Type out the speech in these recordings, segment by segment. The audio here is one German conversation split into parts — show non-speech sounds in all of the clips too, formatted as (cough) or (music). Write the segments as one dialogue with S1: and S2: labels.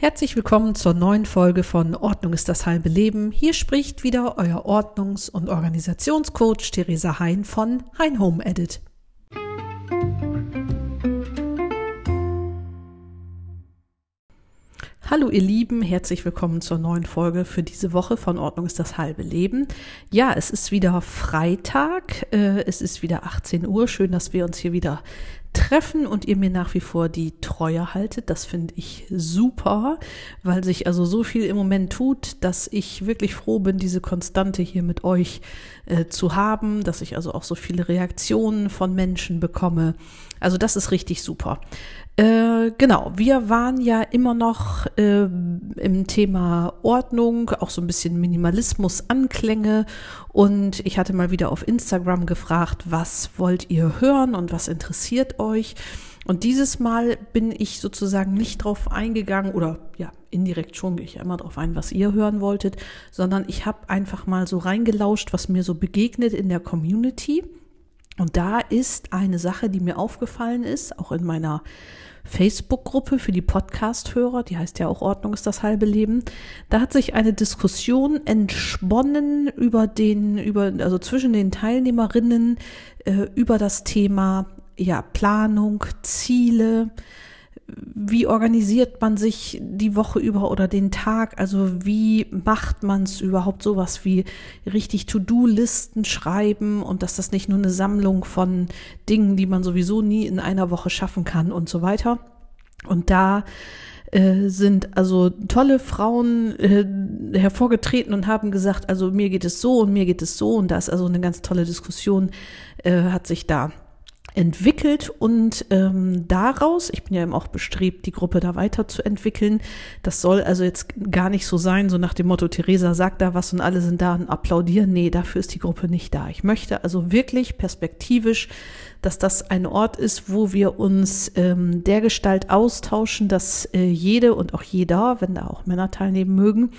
S1: Herzlich willkommen zur neuen Folge von Ordnung ist das halbe Leben. Hier spricht wieder euer Ordnungs- und Organisationscoach Theresa Hein von Hein Home Edit. Hallo ihr Lieben, herzlich willkommen zur neuen Folge für diese Woche von Ordnung ist das halbe Leben. Ja, es ist wieder Freitag, äh, es ist wieder 18 Uhr. Schön, dass wir uns hier wieder treffen und ihr mir nach wie vor die Treue haltet. Das finde ich super, weil sich also so viel im Moment tut, dass ich wirklich froh bin, diese Konstante hier mit euch äh, zu haben, dass ich also auch so viele Reaktionen von Menschen bekomme. Also das ist richtig super. Äh, genau, wir waren ja immer noch äh, im Thema Ordnung, auch so ein bisschen Minimalismus, Anklänge und ich hatte mal wieder auf Instagram gefragt, was wollt ihr hören und was interessiert euch? Und dieses Mal bin ich sozusagen nicht drauf eingegangen oder ja, indirekt schon gehe ich ja immer drauf ein, was ihr hören wolltet, sondern ich habe einfach mal so reingelauscht, was mir so begegnet in der Community. Und da ist eine Sache, die mir aufgefallen ist, auch in meiner Facebook-Gruppe für die Podcast-Hörer, die heißt ja auch Ordnung ist das halbe Leben. Da hat sich eine Diskussion entsponnen über den, über, also zwischen den Teilnehmerinnen äh, über das Thema ja, Planung, Ziele, wie organisiert man sich die Woche über oder den Tag? Also wie macht man es überhaupt sowas wie richtig To-Do-Listen schreiben und dass das nicht nur eine Sammlung von Dingen, die man sowieso nie in einer Woche schaffen kann und so weiter. Und da äh, sind also tolle Frauen äh, hervorgetreten und haben gesagt, also mir geht es so und mir geht es so und da ist also eine ganz tolle Diskussion, äh, hat sich da entwickelt und ähm, daraus, ich bin ja eben auch bestrebt, die Gruppe da weiterzuentwickeln. Das soll also jetzt gar nicht so sein, so nach dem Motto, Theresa sagt da was und alle sind da und applaudieren. Nee, dafür ist die Gruppe nicht da. Ich möchte also wirklich perspektivisch, dass das ein Ort ist, wo wir uns ähm, der Gestalt austauschen, dass äh, jede und auch jeder, wenn da auch Männer teilnehmen mögen,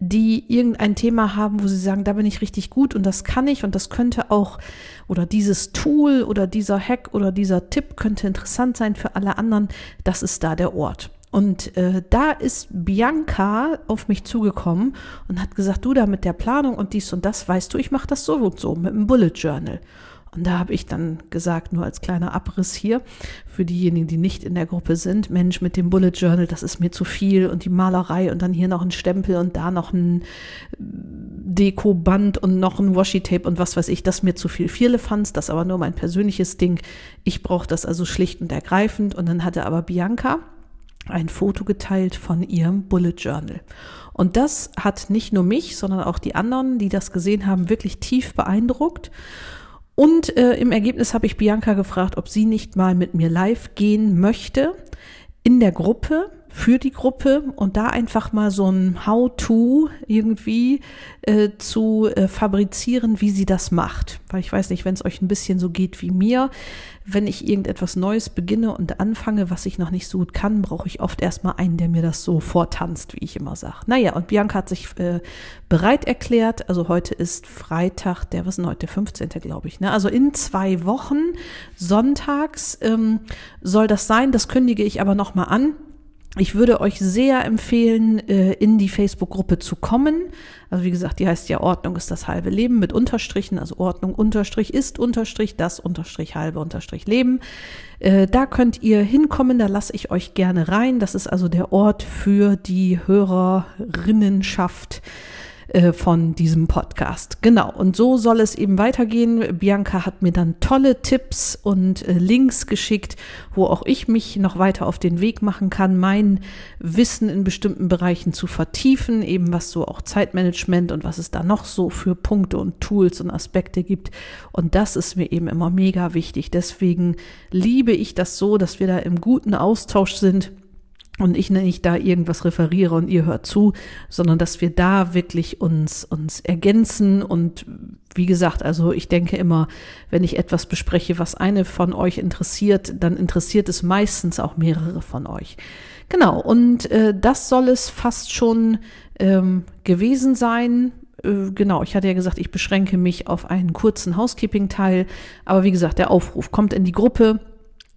S1: die irgendein Thema haben, wo sie sagen, da bin ich richtig gut und das kann ich und das könnte auch oder dieses Tool oder dieser Hack oder dieser Tipp könnte interessant sein für alle anderen, das ist da der Ort. Und äh, da ist Bianca auf mich zugekommen und hat gesagt, du da mit der Planung und dies und das, weißt du, ich mache das so und so mit dem Bullet Journal. Und da habe ich dann gesagt, nur als kleiner Abriss hier, für diejenigen, die nicht in der Gruppe sind, Mensch, mit dem Bullet Journal, das ist mir zu viel und die Malerei und dann hier noch ein Stempel und da noch ein Dekoband und noch ein Washi-Tape und was weiß ich, das ist mir zu viel. Viele fanden das aber nur mein persönliches Ding. Ich brauche das also schlicht und ergreifend. Und dann hatte aber Bianca ein Foto geteilt von ihrem Bullet Journal. Und das hat nicht nur mich, sondern auch die anderen, die das gesehen haben, wirklich tief beeindruckt. Und äh, im Ergebnis habe ich Bianca gefragt, ob sie nicht mal mit mir live gehen möchte in der Gruppe für die Gruppe und da einfach mal so ein How-to irgendwie äh, zu äh, fabrizieren, wie sie das macht. Weil ich weiß nicht, wenn es euch ein bisschen so geht wie mir, wenn ich irgendetwas Neues beginne und anfange, was ich noch nicht so gut kann, brauche ich oft erstmal einen, der mir das so vortanzt, wie ich immer sage. Naja, und Bianca hat sich äh, bereit erklärt. Also heute ist Freitag, der, was ist denn heute, der 15. glaube ich. Ne? Also in zwei Wochen, sonntags ähm, soll das sein. Das kündige ich aber nochmal an ich würde euch sehr empfehlen, äh, in die Facebook-Gruppe zu kommen. Also wie gesagt, die heißt ja Ordnung ist das halbe Leben mit Unterstrichen, also Ordnung Unterstrich ist Unterstrich das Unterstrich halbe Unterstrich Leben. Äh, da könnt ihr hinkommen, da lasse ich euch gerne rein. Das ist also der Ort für die Hörerinnenschaft äh, von diesem Podcast. Genau, und so soll es eben weitergehen. Bianca hat mir dann tolle Tipps und äh, Links geschickt, wo auch ich mich noch weiter auf den Weg machen kann, mein Wissen in bestimmten Bereichen zu vertiefen, eben was so auch Zeitmanagement und was es da noch so für Punkte und Tools und Aspekte gibt. Und das ist mir eben immer mega wichtig. Deswegen liebe ich das so, dass wir da im guten Austausch sind und ich nicht da irgendwas referiere und ihr hört zu, sondern dass wir da wirklich uns, uns ergänzen und wie gesagt, also ich denke immer, wenn ich etwas bespreche, was eine von euch interessiert, dann interessiert es meistens auch mehrere von euch. Genau, und äh, das soll es fast schon ähm, gewesen sein. Äh, genau, ich hatte ja gesagt, ich beschränke mich auf einen kurzen Housekeeping-Teil, aber wie gesagt, der Aufruf kommt in die Gruppe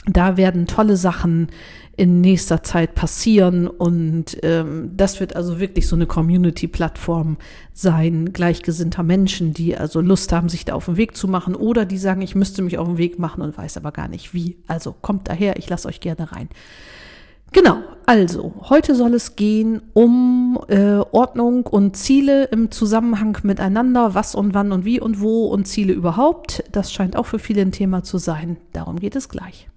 S1: Da werden tolle Sachen in nächster Zeit passieren und ähm, das wird also wirklich so eine Community-Plattform sein, gleichgesinnter Menschen, die also Lust haben, sich da auf den Weg zu machen oder die sagen, ich müsste mich auf den Weg machen und weiß aber gar nicht wie. Also kommt daher, ich lasse euch gerne rein. Genau, also heute soll es gehen um äh, Ordnung und Ziele im Zusammenhang miteinander, was und wann und wie und wo und Ziele überhaupt. Das scheint auch für viele ein Thema zu sein. Darum geht es gleich.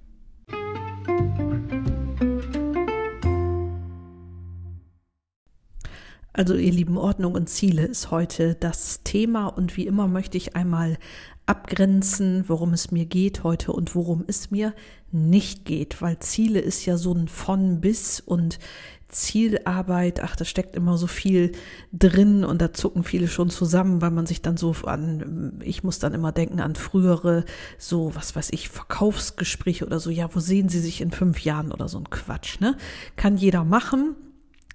S1: Also ihr lieben Ordnung und Ziele ist heute das Thema und wie immer möchte ich einmal abgrenzen, worum es mir geht heute und worum es mir nicht geht, weil Ziele ist ja so ein von bis und Zielarbeit, ach, da steckt immer so viel drin und da zucken viele schon zusammen, weil man sich dann so an, ich muss dann immer denken an frühere, so, was weiß ich, Verkaufsgespräche oder so, ja, wo sehen Sie sich in fünf Jahren oder so ein Quatsch, ne? Kann jeder machen,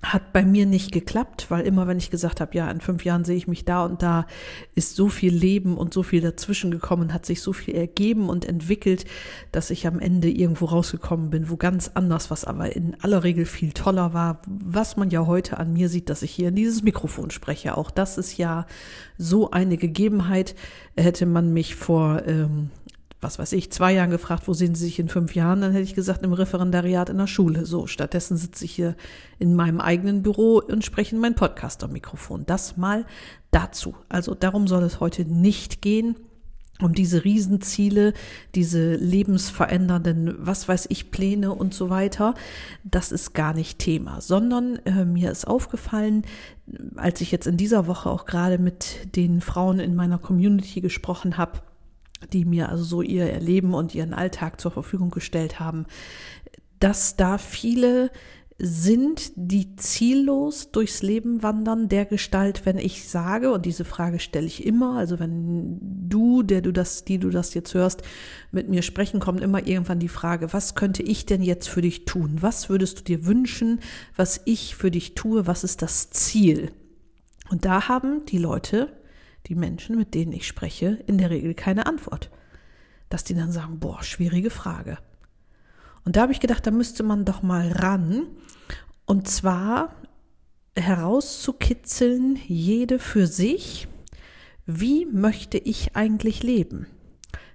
S1: hat bei mir nicht geklappt, weil immer wenn ich gesagt habe, ja, in fünf Jahren sehe ich mich da und da, ist so viel Leben und so viel dazwischen gekommen, hat sich so viel ergeben und entwickelt, dass ich am Ende irgendwo rausgekommen bin, wo ganz anders, was aber in aller Regel viel toller war, was man ja heute an mir sieht, dass ich hier in dieses Mikrofon spreche. Auch das ist ja so eine Gegebenheit. Hätte man mich vor ähm, was weiß ich, zwei Jahren gefragt, wo sehen Sie sich in fünf Jahren, dann hätte ich gesagt, im Referendariat in der Schule. So, stattdessen sitze ich hier in meinem eigenen Büro und spreche in mein Podcast am Mikrofon. Das mal dazu. Also darum soll es heute nicht gehen um diese Riesenziele, diese lebensverändernden, was weiß ich, Pläne und so weiter. Das ist gar nicht Thema, sondern äh, mir ist aufgefallen, als ich jetzt in dieser Woche auch gerade mit den Frauen in meiner Community gesprochen habe, die mir also so ihr Erleben und ihren Alltag zur Verfügung gestellt haben, dass da viele sind, die ziellos durchs Leben wandern, der Gestalt, wenn ich sage, und diese Frage stelle ich immer, also wenn du, der du das, die du das jetzt hörst, mit mir sprechen, kommt immer irgendwann die Frage, was könnte ich denn jetzt für dich tun? Was würdest du dir wünschen, was ich für dich tue? Was ist das Ziel? Und da haben die Leute die Menschen, mit denen ich spreche, in der Regel keine Antwort. Dass die dann sagen, boah, schwierige Frage. Und da habe ich gedacht, da müsste man doch mal ran. Und zwar herauszukitzeln, jede für sich, wie möchte ich eigentlich leben?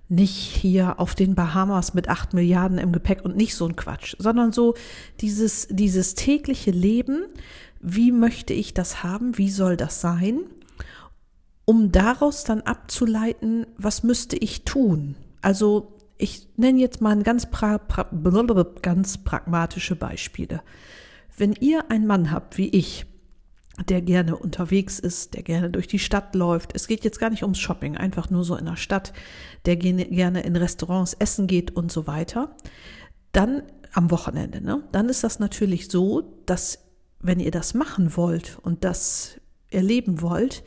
S1: Nicht hier auf den Bahamas mit acht Milliarden im Gepäck und nicht so ein Quatsch, sondern so dieses, dieses tägliche Leben, wie möchte ich das haben, wie soll das sein? Um daraus dann abzuleiten, was müsste ich tun? Also ich nenne jetzt mal ganz, pra, pra, ganz pragmatische Beispiele. Wenn ihr einen Mann habt wie ich, der gerne unterwegs ist, der gerne durch die Stadt läuft. Es geht jetzt gar nicht ums Shopping, einfach nur so in der Stadt, der gerne in Restaurants essen geht und so weiter. Dann am Wochenende, ne? Dann ist das natürlich so, dass wenn ihr das machen wollt und das erleben wollt,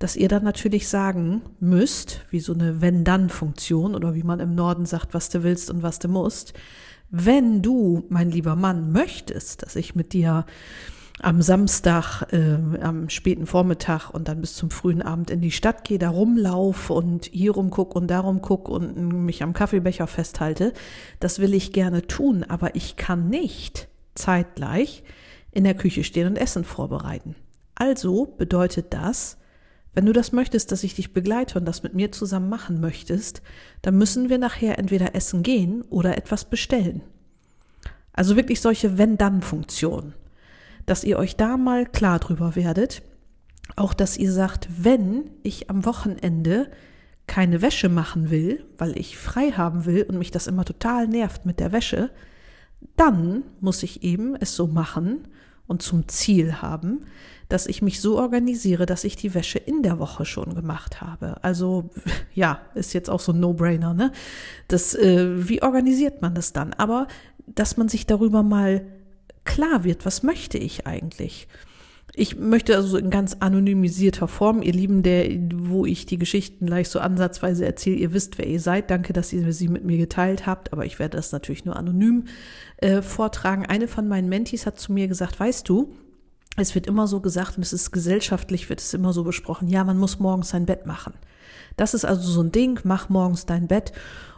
S1: dass ihr dann natürlich sagen müsst, wie so eine Wenn-Dann-Funktion oder wie man im Norden sagt, was du willst und was du musst. Wenn du, mein lieber Mann, möchtest, dass ich mit dir am Samstag, äh, am späten Vormittag und dann bis zum frühen Abend in die Stadt gehe, da rumlaufe und hier rumguck und darum guck und mich am Kaffeebecher festhalte, das will ich gerne tun, aber ich kann nicht zeitgleich in der Küche stehen und Essen vorbereiten. Also bedeutet das, wenn du das möchtest, dass ich dich begleite und das mit mir zusammen machen möchtest, dann müssen wir nachher entweder essen gehen oder etwas bestellen. Also wirklich solche Wenn-Dann-Funktionen. Dass ihr euch da mal klar drüber werdet. Auch, dass ihr sagt, wenn ich am Wochenende keine Wäsche machen will, weil ich frei haben will und mich das immer total nervt mit der Wäsche, dann muss ich eben es so machen und zum Ziel haben, dass ich mich so organisiere, dass ich die Wäsche in der Woche schon gemacht habe. Also ja, ist jetzt auch so ein No-Brainer, ne? Das, äh, wie organisiert man das dann? Aber dass man sich darüber mal klar wird, was möchte ich eigentlich? Ich möchte also in ganz anonymisierter Form, ihr Lieben, der, wo ich die Geschichten gleich so ansatzweise erzähle, ihr wisst, wer ihr seid. Danke, dass ihr sie mit mir geteilt habt, aber ich werde das natürlich nur anonym äh, vortragen. Eine von meinen Mentis hat zu mir gesagt, weißt du, es wird immer so gesagt und es ist gesellschaftlich, wird es immer so besprochen, ja, man muss morgens sein Bett machen. Das ist also so ein Ding, mach morgens dein Bett.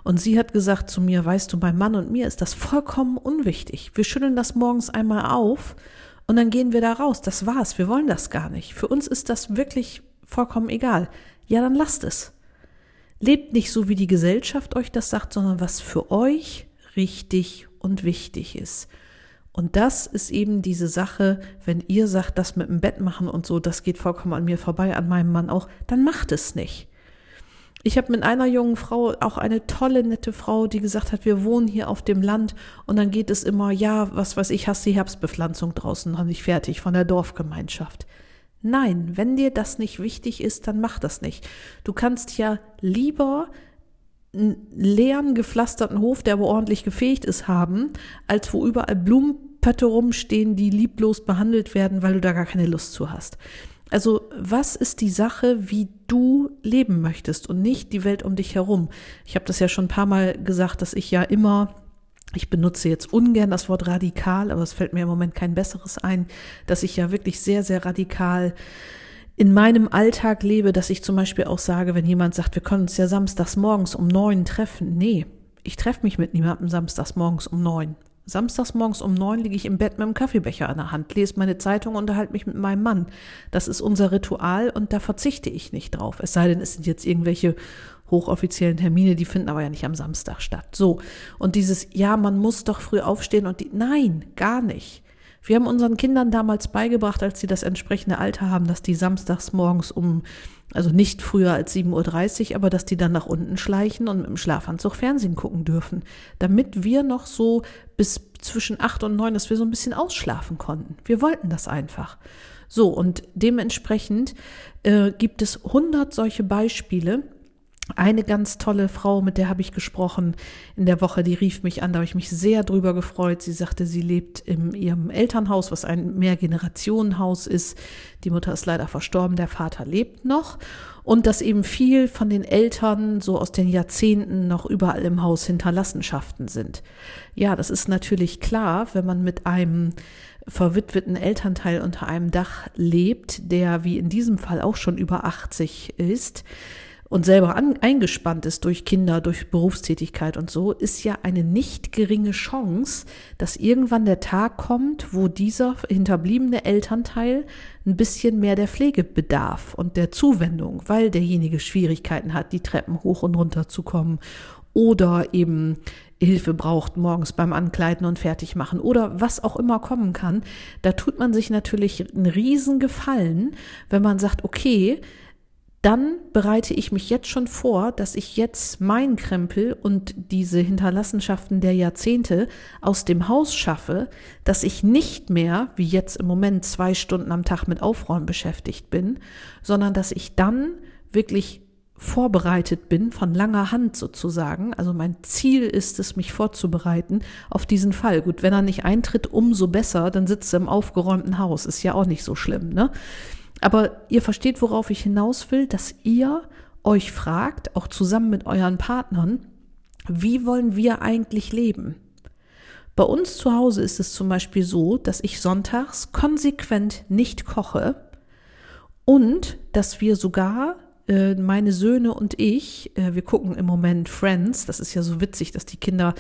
S1: Und sie hat gesagt zu mir, weißt du, beim Mann und mir ist das vollkommen unwichtig. Wir schütteln das morgens einmal auf und dann gehen wir da raus. Das war's. Wir wollen das gar nicht. Für uns ist das wirklich vollkommen egal. Ja, dann lasst es. Lebt nicht so, wie die Gesellschaft euch das sagt, sondern was für euch richtig und wichtig ist. Und das ist eben diese Sache, wenn ihr sagt, das mit dem Bett machen und so, das geht vollkommen an mir vorbei, an meinem Mann auch, dann macht es nicht. Ich habe mit einer jungen Frau, auch eine tolle, nette Frau, die gesagt hat, wir wohnen hier auf dem Land und dann geht es immer, ja, was weiß ich, hast die Herbstbepflanzung draußen noch nicht fertig von der Dorfgemeinschaft. Nein, wenn dir das nicht wichtig ist, dann mach das nicht. Du kannst ja lieber einen leeren, gepflasterten Hof, der aber ordentlich gefegt ist, haben, als wo überall Blumenpötte rumstehen, die lieblos behandelt werden, weil du da gar keine Lust zu hast. Also was ist die Sache, wie du leben möchtest und nicht die Welt um dich herum? Ich habe das ja schon ein paar Mal gesagt, dass ich ja immer ich benutze jetzt ungern das Wort radikal, aber es fällt mir im Moment kein besseres ein, dass ich ja wirklich sehr, sehr radikal in meinem Alltag lebe, dass ich zum Beispiel auch sage, wenn jemand sagt, wir können uns ja samstags morgens um neun treffen. Nee, ich treffe mich mit niemandem samstags morgens um neun. Samstags morgens um neun liege ich im Bett mit einem Kaffeebecher in der Hand, lese meine Zeitung und unterhalte mich mit meinem Mann. Das ist unser Ritual und da verzichte ich nicht drauf. Es sei denn, es sind jetzt irgendwelche hochoffiziellen Termine, die finden aber ja nicht am Samstag statt. So. Und dieses, ja, man muss doch früh aufstehen und die, nein, gar nicht. Wir haben unseren Kindern damals beigebracht, als sie das entsprechende Alter haben, dass die samstags morgens um, also nicht früher als 7.30 Uhr, aber dass die dann nach unten schleichen und dem Schlafanzug Fernsehen gucken dürfen, damit wir noch so bis zwischen acht und neun, dass wir so ein bisschen ausschlafen konnten. Wir wollten das einfach. So, und dementsprechend äh, gibt es hundert solche Beispiele, eine ganz tolle Frau, mit der habe ich gesprochen in der Woche, die rief mich an, da habe ich mich sehr drüber gefreut. Sie sagte, sie lebt in ihrem Elternhaus, was ein Mehrgenerationenhaus ist. Die Mutter ist leider verstorben, der Vater lebt noch. Und dass eben viel von den Eltern so aus den Jahrzehnten noch überall im Haus Hinterlassenschaften sind. Ja, das ist natürlich klar, wenn man mit einem verwitweten Elternteil unter einem Dach lebt, der wie in diesem Fall auch schon über 80 ist, und selber an, eingespannt ist durch Kinder, durch Berufstätigkeit und so, ist ja eine nicht geringe Chance, dass irgendwann der Tag kommt, wo dieser hinterbliebene Elternteil ein bisschen mehr der Pflege bedarf und der Zuwendung, weil derjenige Schwierigkeiten hat, die Treppen hoch und runter zu kommen oder eben Hilfe braucht morgens beim Ankleiden und Fertigmachen oder was auch immer kommen kann, da tut man sich natürlich einen riesen Gefallen, wenn man sagt, okay, dann bereite ich mich jetzt schon vor, dass ich jetzt meinen Krempel und diese Hinterlassenschaften der Jahrzehnte aus dem Haus schaffe, dass ich nicht mehr, wie jetzt im Moment, zwei Stunden am Tag mit Aufräumen beschäftigt bin, sondern dass ich dann wirklich vorbereitet bin, von langer Hand sozusagen. Also mein Ziel ist es, mich vorzubereiten auf diesen Fall. Gut, wenn er nicht eintritt, umso besser, dann sitzt er im aufgeräumten Haus. Ist ja auch nicht so schlimm, ne? Aber ihr versteht, worauf ich hinaus will, dass ihr euch fragt, auch zusammen mit euren Partnern, wie wollen wir eigentlich leben? Bei uns zu Hause ist es zum Beispiel so, dass ich sonntags konsequent nicht koche und dass wir sogar äh, meine Söhne und ich, äh, wir gucken im Moment Friends. Das ist ja so witzig, dass die Kinder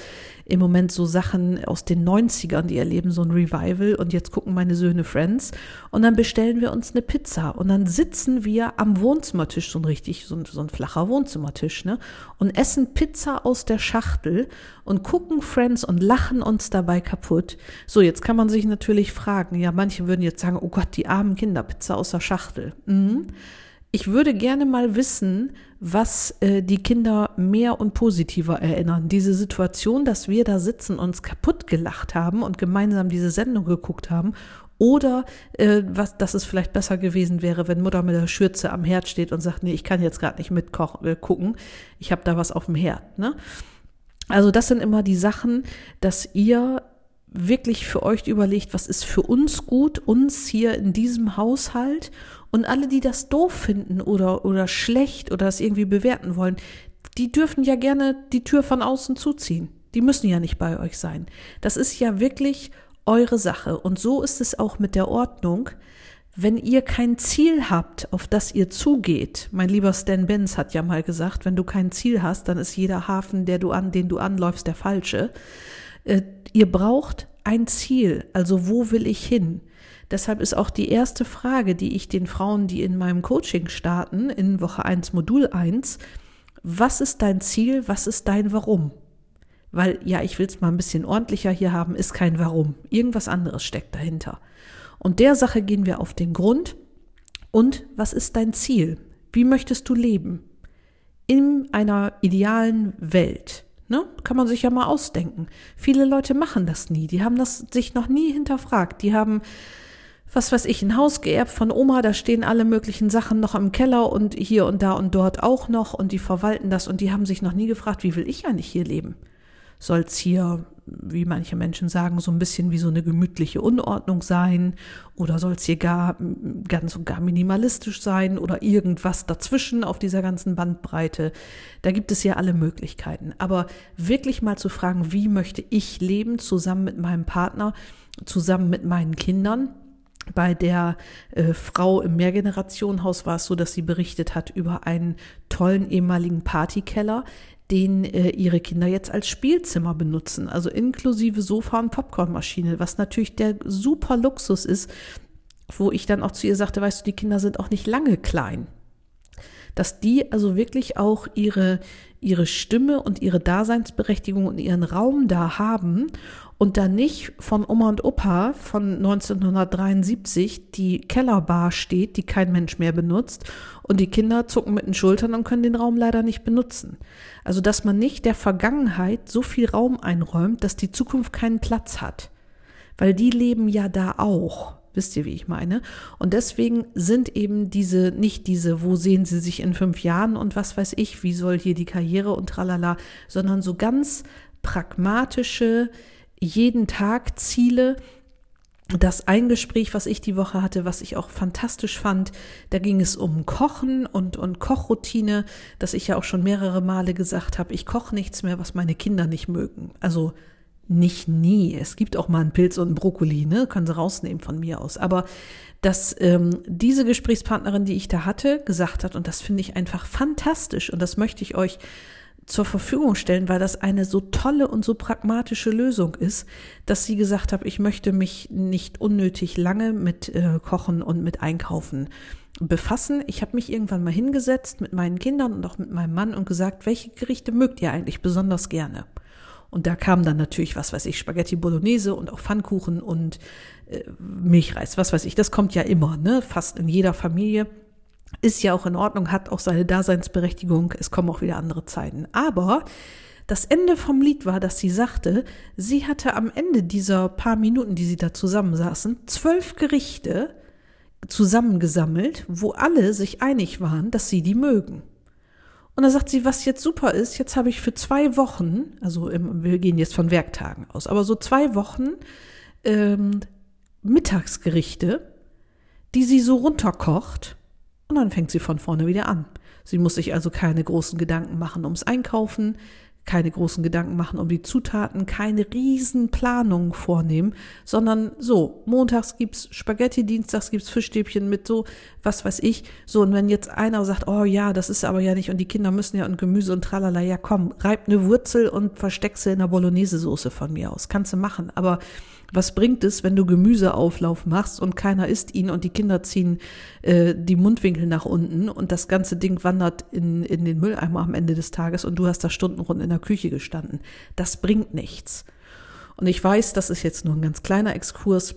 S1: im Moment so Sachen aus den 90ern, die erleben so ein Revival und jetzt gucken meine Söhne Friends und dann bestellen wir uns eine Pizza und dann sitzen wir am Wohnzimmertisch, so ein richtig, so ein, so ein flacher Wohnzimmertisch, ne, und essen Pizza aus der Schachtel und gucken Friends und lachen uns dabei kaputt. So, jetzt kann man sich natürlich fragen, ja, manche würden jetzt sagen, oh Gott, die armen Kinder, Pizza aus der Schachtel. Mhm. Ich würde gerne mal wissen, was äh, die Kinder mehr und positiver erinnern. Diese Situation, dass wir da sitzen, uns kaputt gelacht haben und gemeinsam diese Sendung geguckt haben. Oder äh, was, dass es vielleicht besser gewesen wäre, wenn Mutter mit der Schürze am Herd steht und sagt, nee, ich kann jetzt gerade nicht mitgucken, äh, ich habe da was auf dem Herd. Ne? Also das sind immer die Sachen, dass ihr wirklich für euch überlegt, was ist für uns gut, uns hier in diesem Haushalt und alle, die das doof finden oder, oder schlecht oder das irgendwie bewerten wollen, die dürfen ja gerne die Tür von außen zuziehen. Die müssen ja nicht bei euch sein. Das ist ja wirklich eure Sache. Und so ist es auch mit der Ordnung. Wenn ihr kein Ziel habt, auf das ihr zugeht, mein lieber Stan Benz hat ja mal gesagt, wenn du kein Ziel hast, dann ist jeder Hafen, der du an, den du anläufst, der falsche. Äh, ihr braucht ein Ziel, also wo will ich hin? Deshalb ist auch die erste Frage, die ich den Frauen, die in meinem Coaching starten, in Woche 1, Modul 1, was ist dein Ziel, was ist dein Warum? Weil, ja, ich will es mal ein bisschen ordentlicher hier haben, ist kein Warum. Irgendwas anderes steckt dahinter. Und der Sache gehen wir auf den Grund. Und was ist dein Ziel? Wie möchtest du leben? In einer idealen Welt. Ne? Kann man sich ja mal ausdenken. Viele Leute machen das nie. Die haben das sich noch nie hinterfragt. Die haben, was weiß ich, ein Haus geerbt von Oma. Da stehen alle möglichen Sachen noch im Keller und hier und da und dort auch noch. Und die verwalten das und die haben sich noch nie gefragt, wie will ich eigentlich hier leben? soll es hier, wie manche Menschen sagen, so ein bisschen wie so eine gemütliche Unordnung sein oder soll es hier gar ganz und gar minimalistisch sein oder irgendwas dazwischen auf dieser ganzen Bandbreite. Da gibt es ja alle Möglichkeiten. Aber wirklich mal zu fragen, wie möchte ich leben zusammen mit meinem Partner, zusammen mit meinen Kindern, bei der äh, Frau im Mehrgenerationenhaus war es so, dass sie berichtet hat über einen tollen ehemaligen Partykeller, den äh, ihre Kinder jetzt als Spielzimmer benutzen, also inklusive Sofa und Popcornmaschine, was natürlich der super Luxus ist, wo ich dann auch zu ihr sagte, weißt du, die Kinder sind auch nicht lange klein. Dass die also wirklich auch ihre, ihre Stimme und ihre Daseinsberechtigung und ihren Raum da haben und da nicht von Oma und Opa von 1973 die Kellerbar steht, die kein Mensch mehr benutzt und die Kinder zucken mit den Schultern und können den Raum leider nicht benutzen. Also dass man nicht der Vergangenheit so viel Raum einräumt, dass die Zukunft keinen Platz hat. Weil die leben ja da auch. Wisst ihr, wie ich meine? Und deswegen sind eben diese, nicht diese, wo sehen sie sich in fünf Jahren und was weiß ich, wie soll hier die Karriere und tralala, sondern so ganz pragmatische, jeden Tag Ziele. Das ein Gespräch, was ich die Woche hatte, was ich auch fantastisch fand, da ging es um Kochen und, und Kochroutine, dass ich ja auch schon mehrere Male gesagt habe, ich koche nichts mehr, was meine Kinder nicht mögen. Also nicht nie. Es gibt auch mal einen Pilz und einen Brokkoli, ne? Können sie rausnehmen von mir aus. Aber dass ähm, diese Gesprächspartnerin, die ich da hatte, gesagt hat, und das finde ich einfach fantastisch, und das möchte ich euch zur Verfügung stellen, weil das eine so tolle und so pragmatische Lösung ist, dass sie gesagt hat, ich möchte mich nicht unnötig lange mit äh, Kochen und mit Einkaufen befassen. Ich habe mich irgendwann mal hingesetzt mit meinen Kindern und auch mit meinem Mann und gesagt, welche Gerichte mögt ihr eigentlich besonders gerne? Und da kam dann natürlich, was weiß ich, Spaghetti Bolognese und auch Pfannkuchen und äh, Milchreis, was weiß ich. Das kommt ja immer, ne? Fast in jeder Familie ist ja auch in Ordnung, hat auch seine Daseinsberechtigung. Es kommen auch wieder andere Zeiten. Aber das Ende vom Lied war, dass sie sagte, sie hatte am Ende dieser paar Minuten, die sie da zusammensaßen, zwölf Gerichte zusammengesammelt, wo alle sich einig waren, dass sie die mögen. Und da sagt sie, was jetzt super ist, jetzt habe ich für zwei Wochen, also im, wir gehen jetzt von Werktagen aus, aber so zwei Wochen ähm, Mittagsgerichte, die sie so runterkocht und dann fängt sie von vorne wieder an. Sie muss sich also keine großen Gedanken machen ums Einkaufen, keine großen Gedanken machen um die Zutaten, keine riesen Planungen vornehmen, sondern so, montags gibt's Spaghetti, dienstags gibt's Fischstäbchen mit so, was weiß ich. So, und wenn jetzt einer sagt, oh ja, das ist aber ja nicht, und die Kinder müssen ja und Gemüse und tralala, ja komm, reib eine Wurzel und versteck sie in der Bolognese-Soße von mir aus. Kannst du machen. Aber was bringt es, wenn du Gemüseauflauf machst und keiner isst ihn und die Kinder ziehen äh, die Mundwinkel nach unten und das ganze Ding wandert in, in den Mülleimer am Ende des Tages und du hast da stundenrund in der Küche gestanden. Das bringt nichts. Und ich weiß, das ist jetzt nur ein ganz kleiner Exkurs,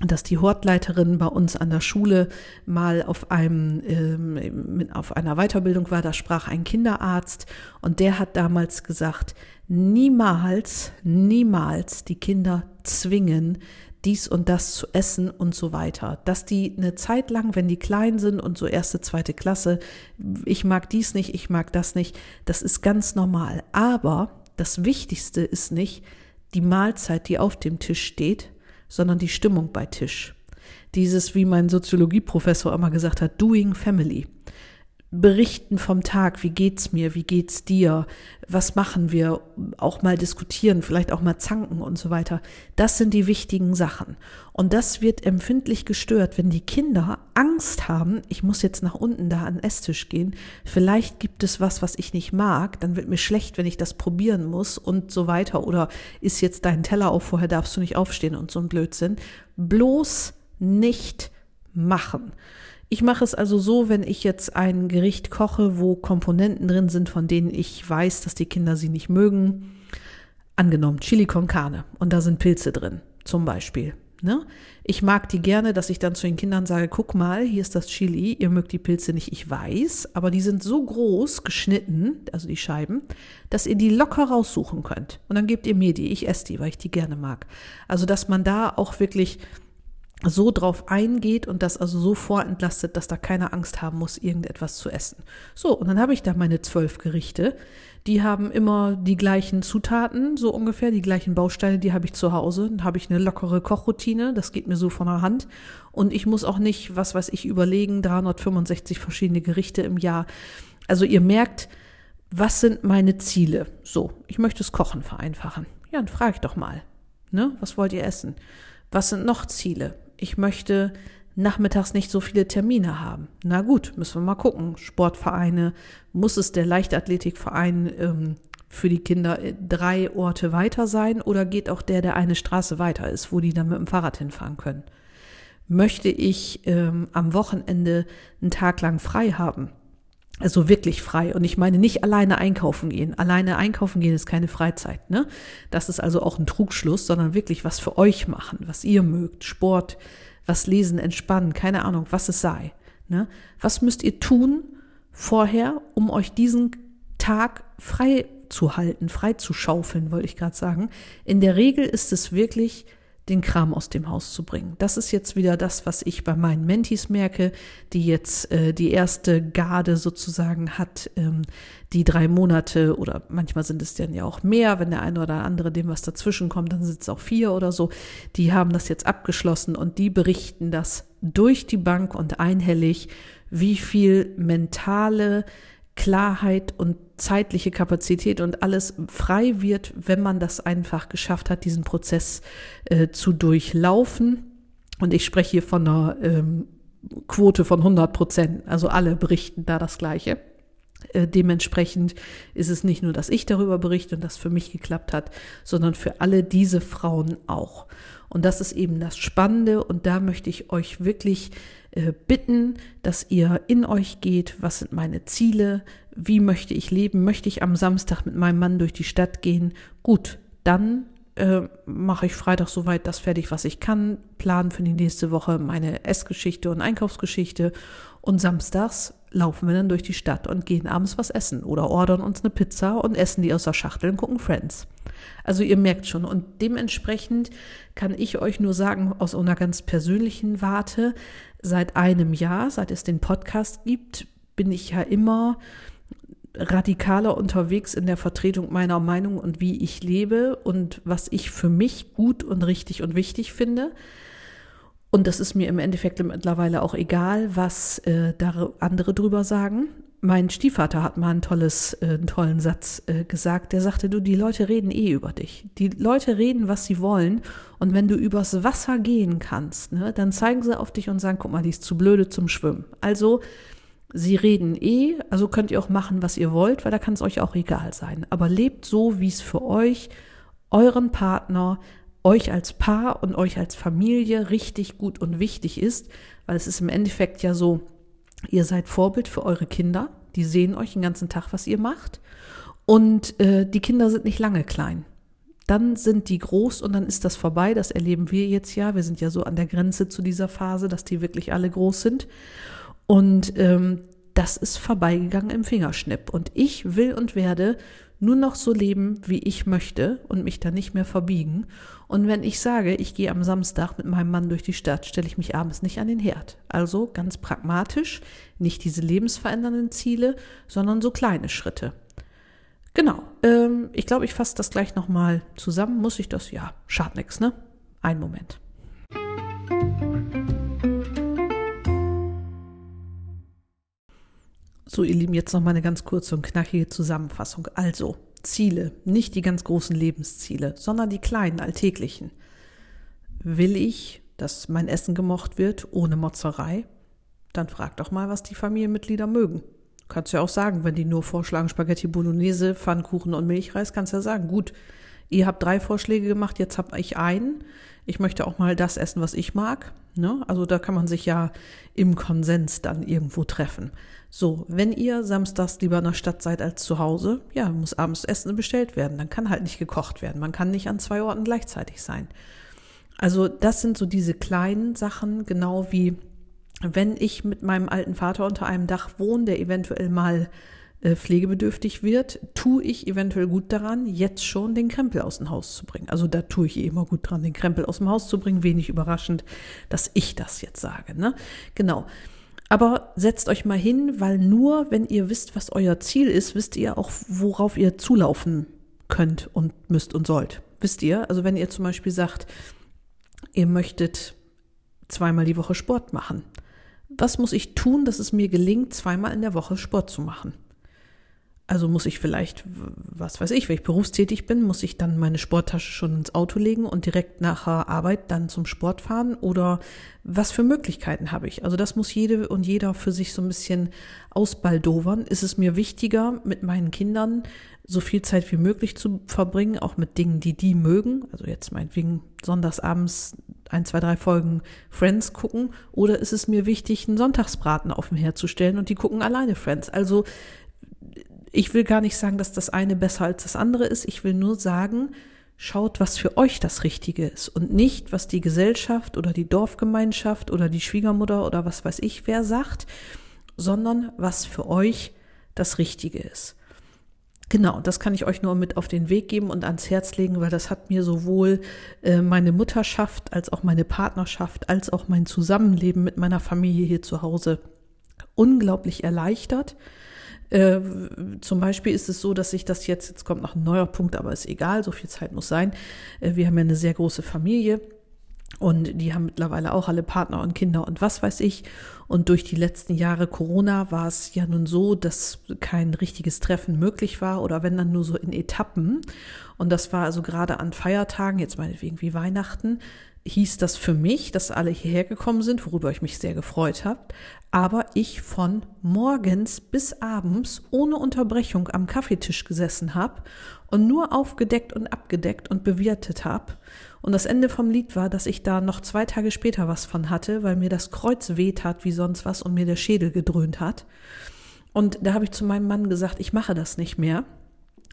S1: dass die Hortleiterin bei uns an der Schule mal auf einem ähm, auf einer Weiterbildung war, da sprach ein Kinderarzt und der hat damals gesagt, niemals, niemals die Kinder zwingen, dies und das zu essen und so weiter. Dass die eine Zeit lang, wenn die klein sind und so erste, zweite Klasse, ich mag dies nicht, ich mag das nicht, das ist ganz normal. Aber das Wichtigste ist nicht die Mahlzeit, die auf dem Tisch steht, sondern die Stimmung bei Tisch. Dieses, wie mein Soziologieprofessor immer gesagt hat, doing family. Berichten vom Tag, wie geht's mir, wie geht's dir, was machen wir, auch mal diskutieren, vielleicht auch mal zanken und so weiter. Das sind die wichtigen Sachen. Und das wird empfindlich gestört, wenn die Kinder Angst haben, ich muss jetzt nach unten da an den Esstisch gehen, vielleicht gibt es was, was ich nicht mag, dann wird mir schlecht, wenn ich das probieren muss und so weiter. Oder ist jetzt dein Teller auf, vorher darfst du nicht aufstehen und so ein Blödsinn. Bloß nicht machen. Ich mache es also so, wenn ich jetzt ein Gericht koche, wo Komponenten drin sind, von denen ich weiß, dass die Kinder sie nicht mögen. Angenommen, Chili con Carne und da sind Pilze drin, zum Beispiel. Ne? Ich mag die gerne, dass ich dann zu den Kindern sage, guck mal, hier ist das Chili, ihr mögt die Pilze nicht, ich weiß, aber die sind so groß geschnitten, also die Scheiben, dass ihr die locker raussuchen könnt. Und dann gebt ihr mir die, ich esse die, weil ich die gerne mag. Also, dass man da auch wirklich so drauf eingeht und das also so vorentlastet, dass da keine Angst haben muss, irgendetwas zu essen. So, und dann habe ich da meine zwölf Gerichte. Die haben immer die gleichen Zutaten, so ungefähr, die gleichen Bausteine, die habe ich zu Hause. Dann habe ich eine lockere Kochroutine, das geht mir so von der Hand. Und ich muss auch nicht, was weiß ich, überlegen, 365 verschiedene Gerichte im Jahr. Also ihr merkt, was sind meine Ziele? So, ich möchte das Kochen vereinfachen. Ja, dann frage ich doch mal. Ne? Was wollt ihr essen? Was sind noch Ziele? Ich möchte nachmittags nicht so viele Termine haben. Na gut, müssen wir mal gucken. Sportvereine, muss es der Leichtathletikverein ähm, für die Kinder äh, drei Orte weiter sein oder geht auch der, der eine Straße weiter ist, wo die dann mit dem Fahrrad hinfahren können? Möchte ich ähm, am Wochenende einen Tag lang frei haben? Also wirklich frei. Und ich meine nicht alleine einkaufen gehen. Alleine einkaufen gehen ist keine Freizeit, ne? Das ist also auch ein Trugschluss, sondern wirklich was für euch machen, was ihr mögt. Sport, was lesen, entspannen, keine Ahnung, was es sei. Ne? Was müsst ihr tun vorher, um euch diesen Tag frei zu halten, frei zu schaufeln, wollte ich gerade sagen. In der Regel ist es wirklich den Kram aus dem Haus zu bringen. Das ist jetzt wieder das, was ich bei meinen Mentis merke, die jetzt äh, die erste Garde sozusagen hat, ähm, die drei Monate oder manchmal sind es dann ja auch mehr, wenn der eine oder andere dem was dazwischen kommt, dann sind es auch vier oder so. Die haben das jetzt abgeschlossen und die berichten das durch die Bank und einhellig, wie viel mentale Klarheit und zeitliche Kapazität und alles frei wird, wenn man das einfach geschafft hat, diesen Prozess äh, zu durchlaufen. Und ich spreche hier von einer ähm, Quote von 100 Prozent. Also alle berichten da das Gleiche. Äh, dementsprechend ist es nicht nur, dass ich darüber berichte und das für mich geklappt hat, sondern für alle diese Frauen auch. Und das ist eben das Spannende. Und da möchte ich euch wirklich äh, bitten, dass ihr in euch geht, was sind meine Ziele, wie möchte ich leben, möchte ich am Samstag mit meinem Mann durch die Stadt gehen, gut, dann äh, mache ich Freitag soweit das fertig, was ich kann, planen für die nächste Woche meine Essgeschichte und Einkaufsgeschichte. Und samstags laufen wir dann durch die Stadt und gehen abends was essen oder ordern uns eine Pizza und essen die aus der Schachtel und gucken Friends. Also ihr merkt schon und dementsprechend kann ich euch nur sagen aus einer ganz persönlichen Warte, seit einem Jahr, seit es den Podcast gibt, bin ich ja immer radikaler unterwegs in der Vertretung meiner Meinung und wie ich lebe und was ich für mich gut und richtig und wichtig finde. Und das ist mir im Endeffekt mittlerweile auch egal, was äh, andere drüber sagen. Mein Stiefvater hat mal ein tolles, äh, einen tollen Satz äh, gesagt. Der sagte, du, die Leute reden eh über dich. Die Leute reden, was sie wollen. Und wenn du übers Wasser gehen kannst, ne, dann zeigen sie auf dich und sagen, guck mal, die ist zu blöde zum Schwimmen. Also Sie reden eh, also könnt ihr auch machen, was ihr wollt, weil da kann es euch auch egal sein. Aber lebt so, wie es für euch, euren Partner, euch als Paar und euch als Familie richtig gut und wichtig ist, weil es ist im Endeffekt ja so, ihr seid Vorbild für eure Kinder, die sehen euch den ganzen Tag, was ihr macht. Und äh, die Kinder sind nicht lange klein. Dann sind die groß und dann ist das vorbei. Das erleben wir jetzt ja. Wir sind ja so an der Grenze zu dieser Phase, dass die wirklich alle groß sind. Und ähm, das ist vorbeigegangen im Fingerschnipp. Und ich will und werde nur noch so leben, wie ich möchte und mich da nicht mehr verbiegen. Und wenn ich sage, ich gehe am Samstag mit meinem Mann durch die Stadt, stelle ich mich abends nicht an den Herd. Also ganz pragmatisch, nicht diese lebensverändernden Ziele, sondern so kleine Schritte. Genau, ähm, ich glaube, ich fasse das gleich nochmal zusammen. Muss ich das? Ja, schad nix, ne? Ein Moment. So, ihr Lieben, jetzt noch mal eine ganz kurze und knackige Zusammenfassung. Also, Ziele, nicht die ganz großen Lebensziele, sondern die kleinen, alltäglichen. Will ich, dass mein Essen gemocht wird, ohne Motzerei? Dann frag doch mal, was die Familienmitglieder mögen. Kannst ja auch sagen, wenn die nur vorschlagen Spaghetti Bolognese, Pfannkuchen und Milchreis, kannst ja sagen, gut, ihr habt drei Vorschläge gemacht, jetzt hab ich einen. Ich möchte auch mal das essen, was ich mag. Ne? Also da kann man sich ja im Konsens dann irgendwo treffen. So, wenn ihr samstags lieber in der Stadt seid als zu Hause, ja, muss abends Essen bestellt werden. Dann kann halt nicht gekocht werden. Man kann nicht an zwei Orten gleichzeitig sein. Also das sind so diese kleinen Sachen, genau wie wenn ich mit meinem alten Vater unter einem Dach wohne, der eventuell mal äh, pflegebedürftig wird, tue ich eventuell gut daran, jetzt schon den Krempel aus dem Haus zu bringen. Also da tue ich eh immer gut dran, den Krempel aus dem Haus zu bringen. Wenig überraschend, dass ich das jetzt sage. Ne? Genau. Aber setzt euch mal hin, weil nur wenn ihr wisst, was euer Ziel ist, wisst ihr auch, worauf ihr zulaufen könnt und müsst und sollt. Wisst ihr? Also wenn ihr zum Beispiel sagt, ihr möchtet zweimal die Woche Sport machen. Was muss ich tun, dass es mir gelingt, zweimal in der Woche Sport zu machen? Also muss ich vielleicht, was weiß ich, wenn ich berufstätig bin, muss ich dann meine Sporttasche schon ins Auto legen und direkt nach Arbeit dann zum Sport fahren? Oder was für Möglichkeiten habe ich? Also das muss jede und jeder für sich so ein bisschen ausbaldowern. Ist es mir wichtiger, mit meinen Kindern so viel Zeit wie möglich zu verbringen, auch mit Dingen, die die mögen? Also jetzt meinetwegen sonntagsabends ein, zwei, drei Folgen Friends gucken? Oder ist es mir wichtig, einen Sonntagsbraten auf dem Herd zu stellen und die gucken alleine Friends? Also ich will gar nicht sagen, dass das eine besser als das andere ist. Ich will nur sagen, schaut, was für euch das Richtige ist und nicht, was die Gesellschaft oder die Dorfgemeinschaft oder die Schwiegermutter oder was weiß ich wer sagt, sondern was für euch das Richtige ist. Genau, das kann ich euch nur mit auf den Weg geben und ans Herz legen, weil das hat mir sowohl äh, meine Mutterschaft als auch meine Partnerschaft als auch mein Zusammenleben mit meiner Familie hier zu Hause unglaublich erleichtert. Äh, zum Beispiel ist es so, dass ich das jetzt, jetzt kommt noch ein neuer Punkt, aber ist egal, so viel Zeit muss sein. Äh, wir haben ja eine sehr große Familie. Und die haben mittlerweile auch alle Partner und Kinder und was weiß ich. Und durch die letzten Jahre Corona war es ja nun so, dass kein richtiges Treffen möglich war oder wenn dann nur so in Etappen. Und das war also gerade an Feiertagen, jetzt meinetwegen wie Weihnachten, hieß das für mich, dass alle hierher gekommen sind, worüber ich mich sehr gefreut habe, aber ich von morgens bis abends ohne Unterbrechung am Kaffeetisch gesessen habe und nur aufgedeckt und abgedeckt und bewirtet habe. Und das Ende vom Lied war, dass ich da noch zwei Tage später was von hatte, weil mir das Kreuz weht hat wie sonst was und mir der Schädel gedröhnt hat. Und da habe ich zu meinem Mann gesagt, ich mache das nicht mehr.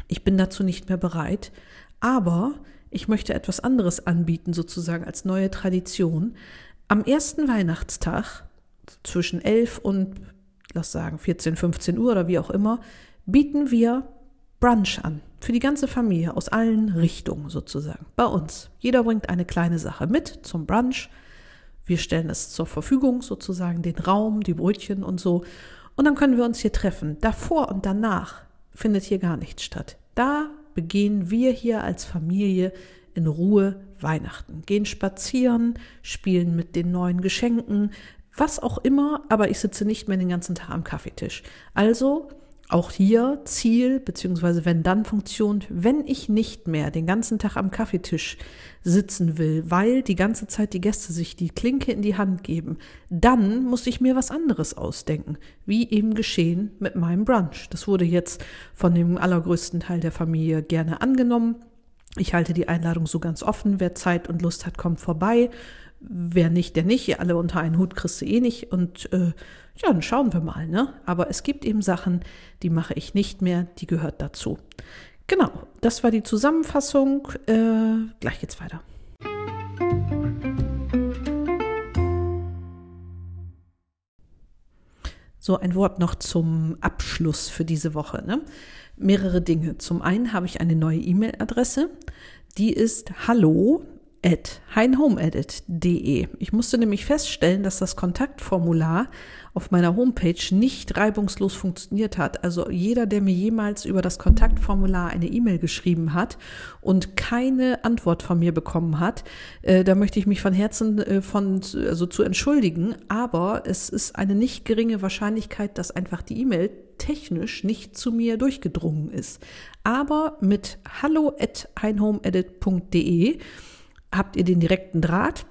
S1: Ich bin dazu nicht mehr bereit. Aber ich möchte etwas anderes anbieten, sozusagen als neue Tradition. Am ersten Weihnachtstag zwischen 11 und, lass sagen, 14, 15 Uhr oder wie auch immer, bieten wir Brunch an. Für die ganze Familie aus allen Richtungen sozusagen. Bei uns. Jeder bringt eine kleine Sache mit zum Brunch. Wir stellen es zur Verfügung, sozusagen den Raum, die Brötchen und so. Und dann können wir uns hier treffen. Davor und danach findet hier gar nichts statt. Da begehen wir hier als Familie in Ruhe Weihnachten, gehen spazieren, spielen mit den neuen Geschenken, was auch immer, aber ich sitze nicht mehr den ganzen Tag am Kaffeetisch. Also auch hier Ziel beziehungsweise wenn dann Funktion, wenn ich nicht mehr den ganzen Tag am Kaffeetisch sitzen will, weil die ganze Zeit die Gäste sich die Klinke in die Hand geben, dann muss ich mir was anderes ausdenken, wie eben geschehen mit meinem Brunch. Das wurde jetzt von dem allergrößten Teil der Familie gerne angenommen. Ich halte die Einladung so ganz offen. Wer Zeit und Lust hat, kommt vorbei. Wer nicht, der nicht. Ihr alle unter einen Hut kriegst du eh nicht. Und äh, ja, dann schauen wir mal. Ne? Aber es gibt eben Sachen, die mache ich nicht mehr. Die gehört dazu. Genau, das war die Zusammenfassung. Äh, gleich geht's weiter. So ein Wort noch zum Abschluss für diese Woche. Ne? Mehrere Dinge. Zum einen habe ich eine neue E-Mail-Adresse. Die ist hallo at heinhomeedit.de. Ich musste nämlich feststellen, dass das Kontaktformular auf meiner Homepage nicht reibungslos funktioniert hat. Also jeder, der mir jemals über das Kontaktformular eine E-Mail geschrieben hat und keine Antwort von mir bekommen hat, äh, da möchte ich mich von Herzen äh, von also zu entschuldigen. Aber es ist eine nicht geringe Wahrscheinlichkeit, dass einfach die E-Mail technisch nicht zu mir durchgedrungen ist. Aber mit hallo at einhomeedit.de habt ihr den direkten Draht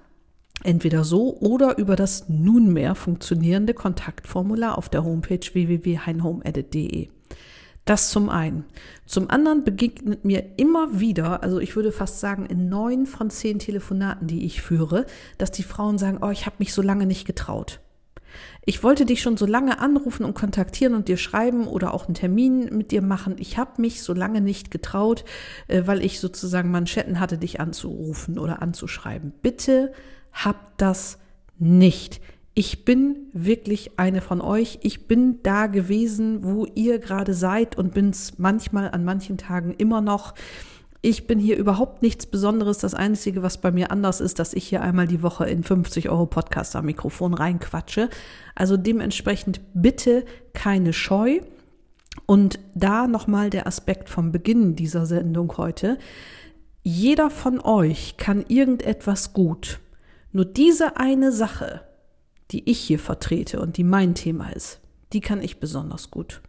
S1: Entweder so oder über das nunmehr funktionierende Kontaktformular auf der Homepage www.heinhomeedit.de. Das zum einen. Zum anderen begegnet mir immer wieder, also ich würde fast sagen in neun von zehn Telefonaten, die ich führe, dass die Frauen sagen, oh, ich habe mich so lange nicht getraut. Ich wollte dich schon so lange anrufen und kontaktieren und dir schreiben oder auch einen Termin mit dir machen. Ich habe mich so lange nicht getraut, äh, weil ich sozusagen Manschetten hatte, dich anzurufen oder anzuschreiben. Bitte habt das nicht. Ich bin wirklich eine von euch. Ich bin da gewesen, wo ihr gerade seid und bin es manchmal an manchen Tagen immer noch. Ich bin hier überhaupt nichts Besonderes. Das Einzige, was bei mir anders ist, dass ich hier einmal die Woche in 50 Euro Podcaster-Mikrofon reinquatsche. Also dementsprechend bitte keine Scheu. Und da nochmal der Aspekt vom Beginn dieser Sendung heute. Jeder von euch kann irgendetwas gut. Nur diese eine Sache, die ich hier vertrete und die mein Thema ist, die kann ich besonders gut.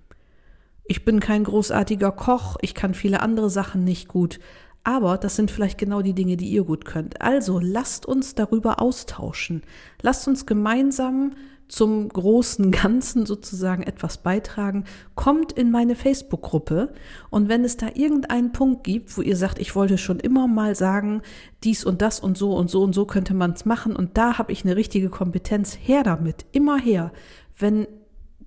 S1: Ich bin kein großartiger Koch, ich kann viele andere Sachen nicht gut, aber das sind vielleicht genau die Dinge, die ihr gut könnt. Also lasst uns darüber austauschen. Lasst uns gemeinsam zum großen (laughs) Ganzen sozusagen etwas beitragen, kommt in meine Facebook-Gruppe und wenn es da irgendeinen Punkt gibt, wo ihr sagt, ich wollte schon immer mal sagen, dies und das und so und so und so könnte man es machen und da habe ich eine richtige Kompetenz, her damit, immer her. Wenn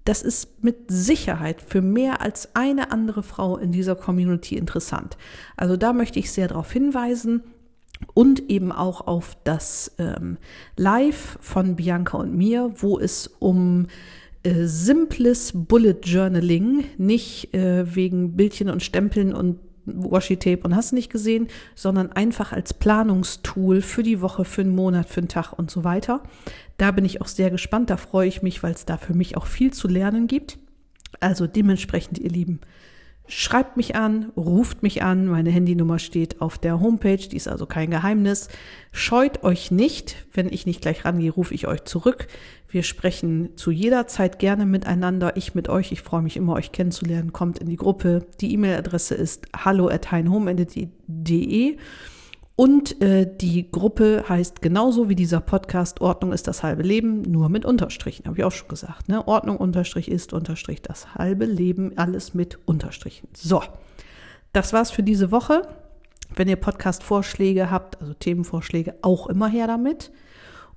S1: das ist mit Sicherheit für mehr als eine andere Frau in dieser Community interessant. Also da möchte ich sehr darauf hinweisen und eben auch auf das ähm, Live von Bianca und mir, wo es um äh, simples Bullet Journaling, nicht äh, wegen Bildchen und Stempeln und Washi-Tape und hast nicht gesehen, sondern einfach als Planungstool für die Woche, für den Monat, für den Tag und so weiter. Da bin ich auch sehr gespannt, da freue ich mich, weil es da für mich auch viel zu lernen gibt. Also dementsprechend, ihr Lieben, Schreibt mich an, ruft mich an. Meine Handynummer steht auf der Homepage, die ist also kein Geheimnis. Scheut euch nicht, wenn ich nicht gleich rangehe, rufe ich euch zurück. Wir sprechen zu jeder Zeit gerne miteinander. Ich mit euch. Ich freue mich immer, euch kennenzulernen. Kommt in die Gruppe. Die E-Mail-Adresse ist hallo at heinhome.de. Und äh, die Gruppe heißt genauso wie dieser Podcast Ordnung ist das halbe Leben, nur mit Unterstrichen, habe ich auch schon gesagt. Ne? Ordnung Unterstrich ist Unterstrich das halbe Leben, alles mit Unterstrichen. So, das war's für diese Woche. Wenn ihr Podcast-Vorschläge habt, also Themenvorschläge, auch immer her damit.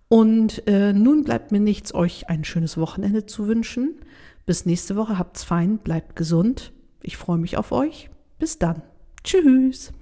S1: Und äh, nun bleibt mir nichts, euch ein schönes Wochenende zu wünschen. Bis nächste Woche, habt's fein, bleibt gesund. Ich freue mich auf euch. Bis dann. Tschüss.